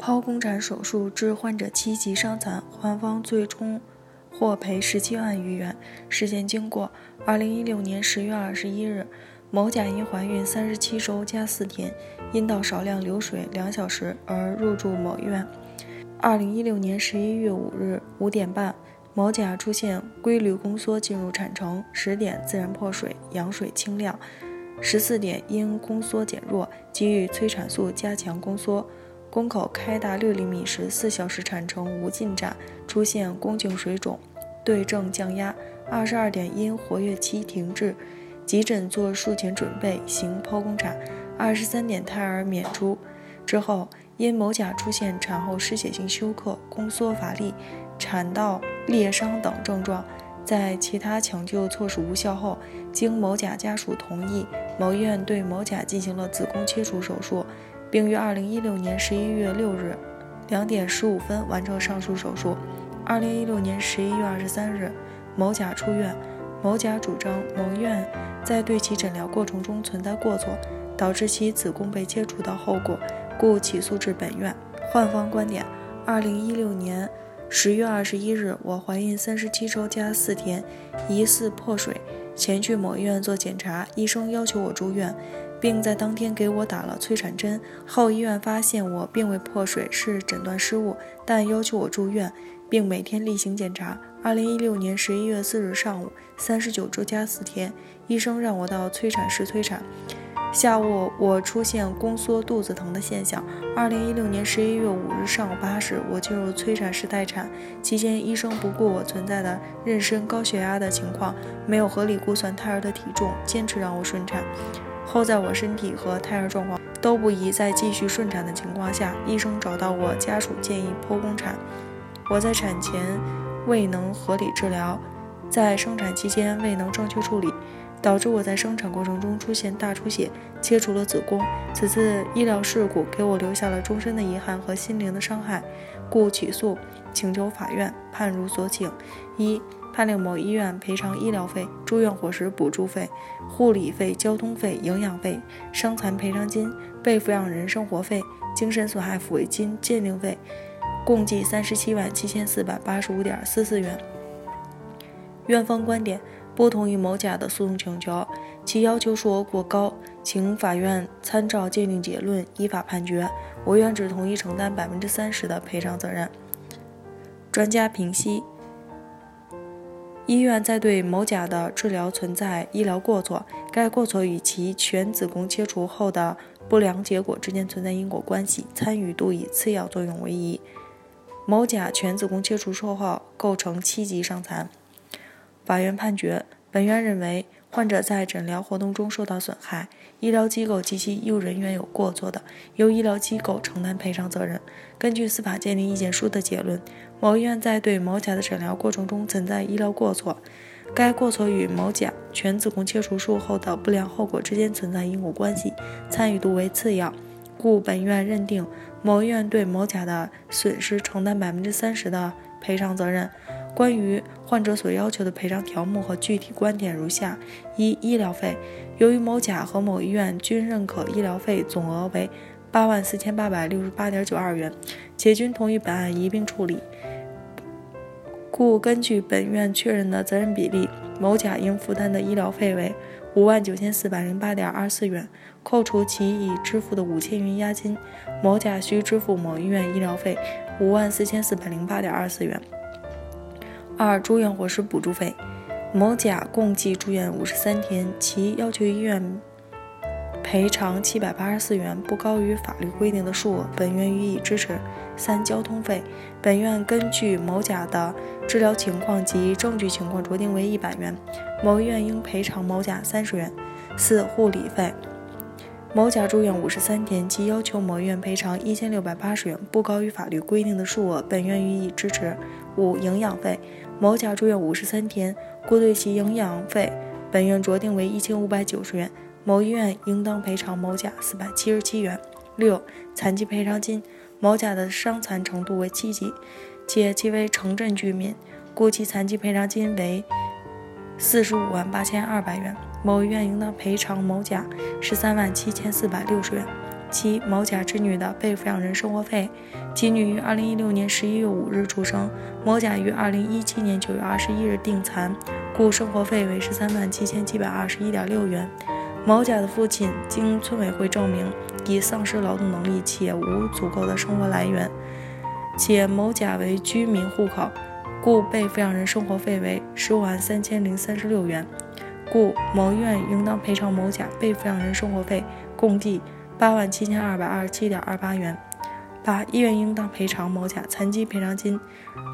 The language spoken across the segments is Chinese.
剖宫产手术致患者七级伤残，患方最终获赔十七万余元。事件经过：二零一六年十月二十一日，某甲因怀孕三十七周加四天，阴道少量流水两小时而入住某院。二零一六年十一月五日五点半。某甲出现规律宫缩进入产程，十点自然破水，羊水清亮；十四点因宫缩减弱，给予催产素加强宫缩。宫口开大六厘米时，四小时产程无进展，出现宫颈水肿，对症降压。二十二点因活跃期停滞，急诊做术前准备，行剖宫产。二十三点胎儿娩出之后，因某甲出现产后失血性休克、宫缩乏力。产道裂伤等症状，在其他抢救措施无效后，经某甲家属同意，某医院对某甲进行了子宫切除手术，并于二零一六年十一月六日两点十五分完成上述手术。二零一六年十一月二十三日，某甲出院。某甲主张某院在对其诊疗过程中存在过错，导致其子宫被切除的后果，故起诉至本院。患方观点：二零一六年。十月二十一日，我怀孕三十七周加四天，疑似破水，前去某医院做检查，医生要求我住院，并在当天给我打了催产针。后医院发现我并未破水，是诊断失误，但要求我住院，并每天例行检查。二零一六年十一月四日上午，三十九周加四天，医生让我到催产室催产。下午我出现宫缩、肚子疼的现象。二零一六年十一月五日上午八时，我进入催产室待产，期间医生不顾我存在的妊娠高血压的情况，没有合理估算胎儿的体重，坚持让我顺产。后在我身体和胎儿状况都不宜再继续顺产的情况下，医生找到我家属建议剖宫产。我在产前未能合理治疗，在生产期间未能正确处理。导致我在生产过程中出现大出血，切除了子宫。此次医疗事故给我留下了终身的遗憾和心灵的伤害，故起诉，请求法院判如所请：一、判令某医院赔偿医疗费、住院伙食补助费、护理费、交通费、营养费、伤残赔偿金、被抚养人生活费、精神损害抚慰金、鉴定费，共计三十七万七千四百八十五点四四元。院方观点。不同于某甲的诉讼请求，其要求数额过高，请法院参照鉴定结论依法判决。我院只同意承担百分之三十的赔偿责任。专家评析：医院在对某甲的治疗存在医疗过错，该过错与其全子宫切除后的不良结果之间存在因果关系，参与度以次要作用为宜。某甲全子宫切除术后构成七级伤残。法院判决，本院认为，患者在诊疗活动中受到损害，医疗机构及其医务人员有过错的，由医疗机构承担赔偿责任。根据司法鉴定意见书的结论，某医院在对某甲的诊疗过程中存在医疗过错，该过错与某甲全子宫切除术后的不良后果之间存在因果关系，参与度为次要，故本院认定某医院对某甲的损失承担百分之三十的赔偿责任。关于患者所要求的赔偿条目和具体观点如下：一、医疗费，由于某甲和某医院均认可医疗费总额为八万四千八百六十八点九二元，且均同意本案一并处理，故根据本院确认的责任比例，某甲应负担的医疗费为五万九千四百零八点二四元，扣除其已支付的五千元押金，某甲需支付某医院医疗费五万四千四百零八点二四元。二、住院伙食补助费，某甲共计住院五十三天，其要求医院赔偿七百八十四元，不高于法律规定的数额，本院予以支持。三、交通费，本院根据某甲的治疗情况及证据情况酌定为一百元，某医院应赔偿某甲三十元。四、护理费，某甲住院五十三天，其要求某院赔偿一千六百八十元，不高于法律规定的数额，本院予以支持。五、营养费。某甲住院五十三天，故对其营养费，本院酌定为一千五百九十元，某医院应当赔偿某甲四百七十七元。六、残疾赔偿金，某甲的伤残程度为七级，且其为城镇居民，故其残疾赔偿金为四十五万八千二百元，某医院应当赔偿某甲十三万七千四百六十元。七、某甲之女的被抚养人生活费。其女于二零一六年十一月五日出生，某甲于二零一七年九月二十一日定残，故生活费为十三万七千七百二十一点六元。某甲的父亲经村委会证明已丧失劳动能力，且无足够的生活来源，且某甲为居民户口。故被抚养人生活费为十五万三千零三十六元，故某医院应当赔偿某甲被抚养人生活费共计八万七千二百二十七点二八元。八、医院应当赔偿某甲残疾赔偿金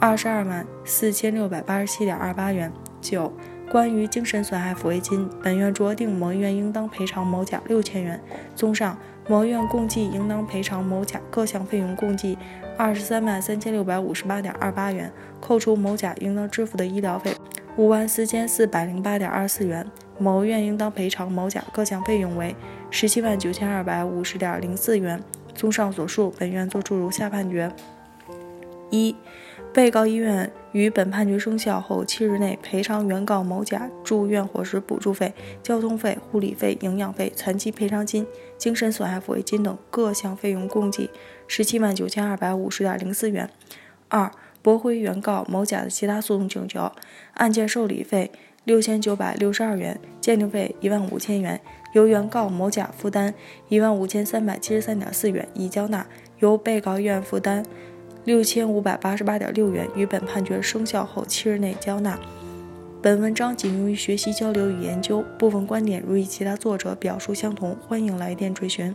二十二万四千六百八十七点二八元。九、关于精神损害抚慰金，本院酌定某医院应当赔偿某甲六千元。综上，某医院共计应当赔偿某甲各项费用共计。二十三万三千六百五十八点二八元，扣除某甲应当支付的医疗费五万四千四百零八点二四元，某院应当赔偿某甲各项费用为十七万九千二百五十点零四元。综上所述，本院作出如下判决：一、被告医院于本判决生效后七日内赔偿原告某甲住院伙食补助费、交通费、护理费、营养费、残疾赔偿金、精神损害抚慰金等各项费用共计。十七万九千二百五十点零四元。二、驳回原告某甲的其他诉讼请求，案件受理费六千九百六十二元，鉴定费一万五千元，由原告某甲负担一万五千三百七十三点四元已交纳，由被告院负担六千五百八十八点六元，于本判决生效后七日内交纳。本文章仅用于学习交流与研究，部分观点如与其他作者表述相同，欢迎来电追询。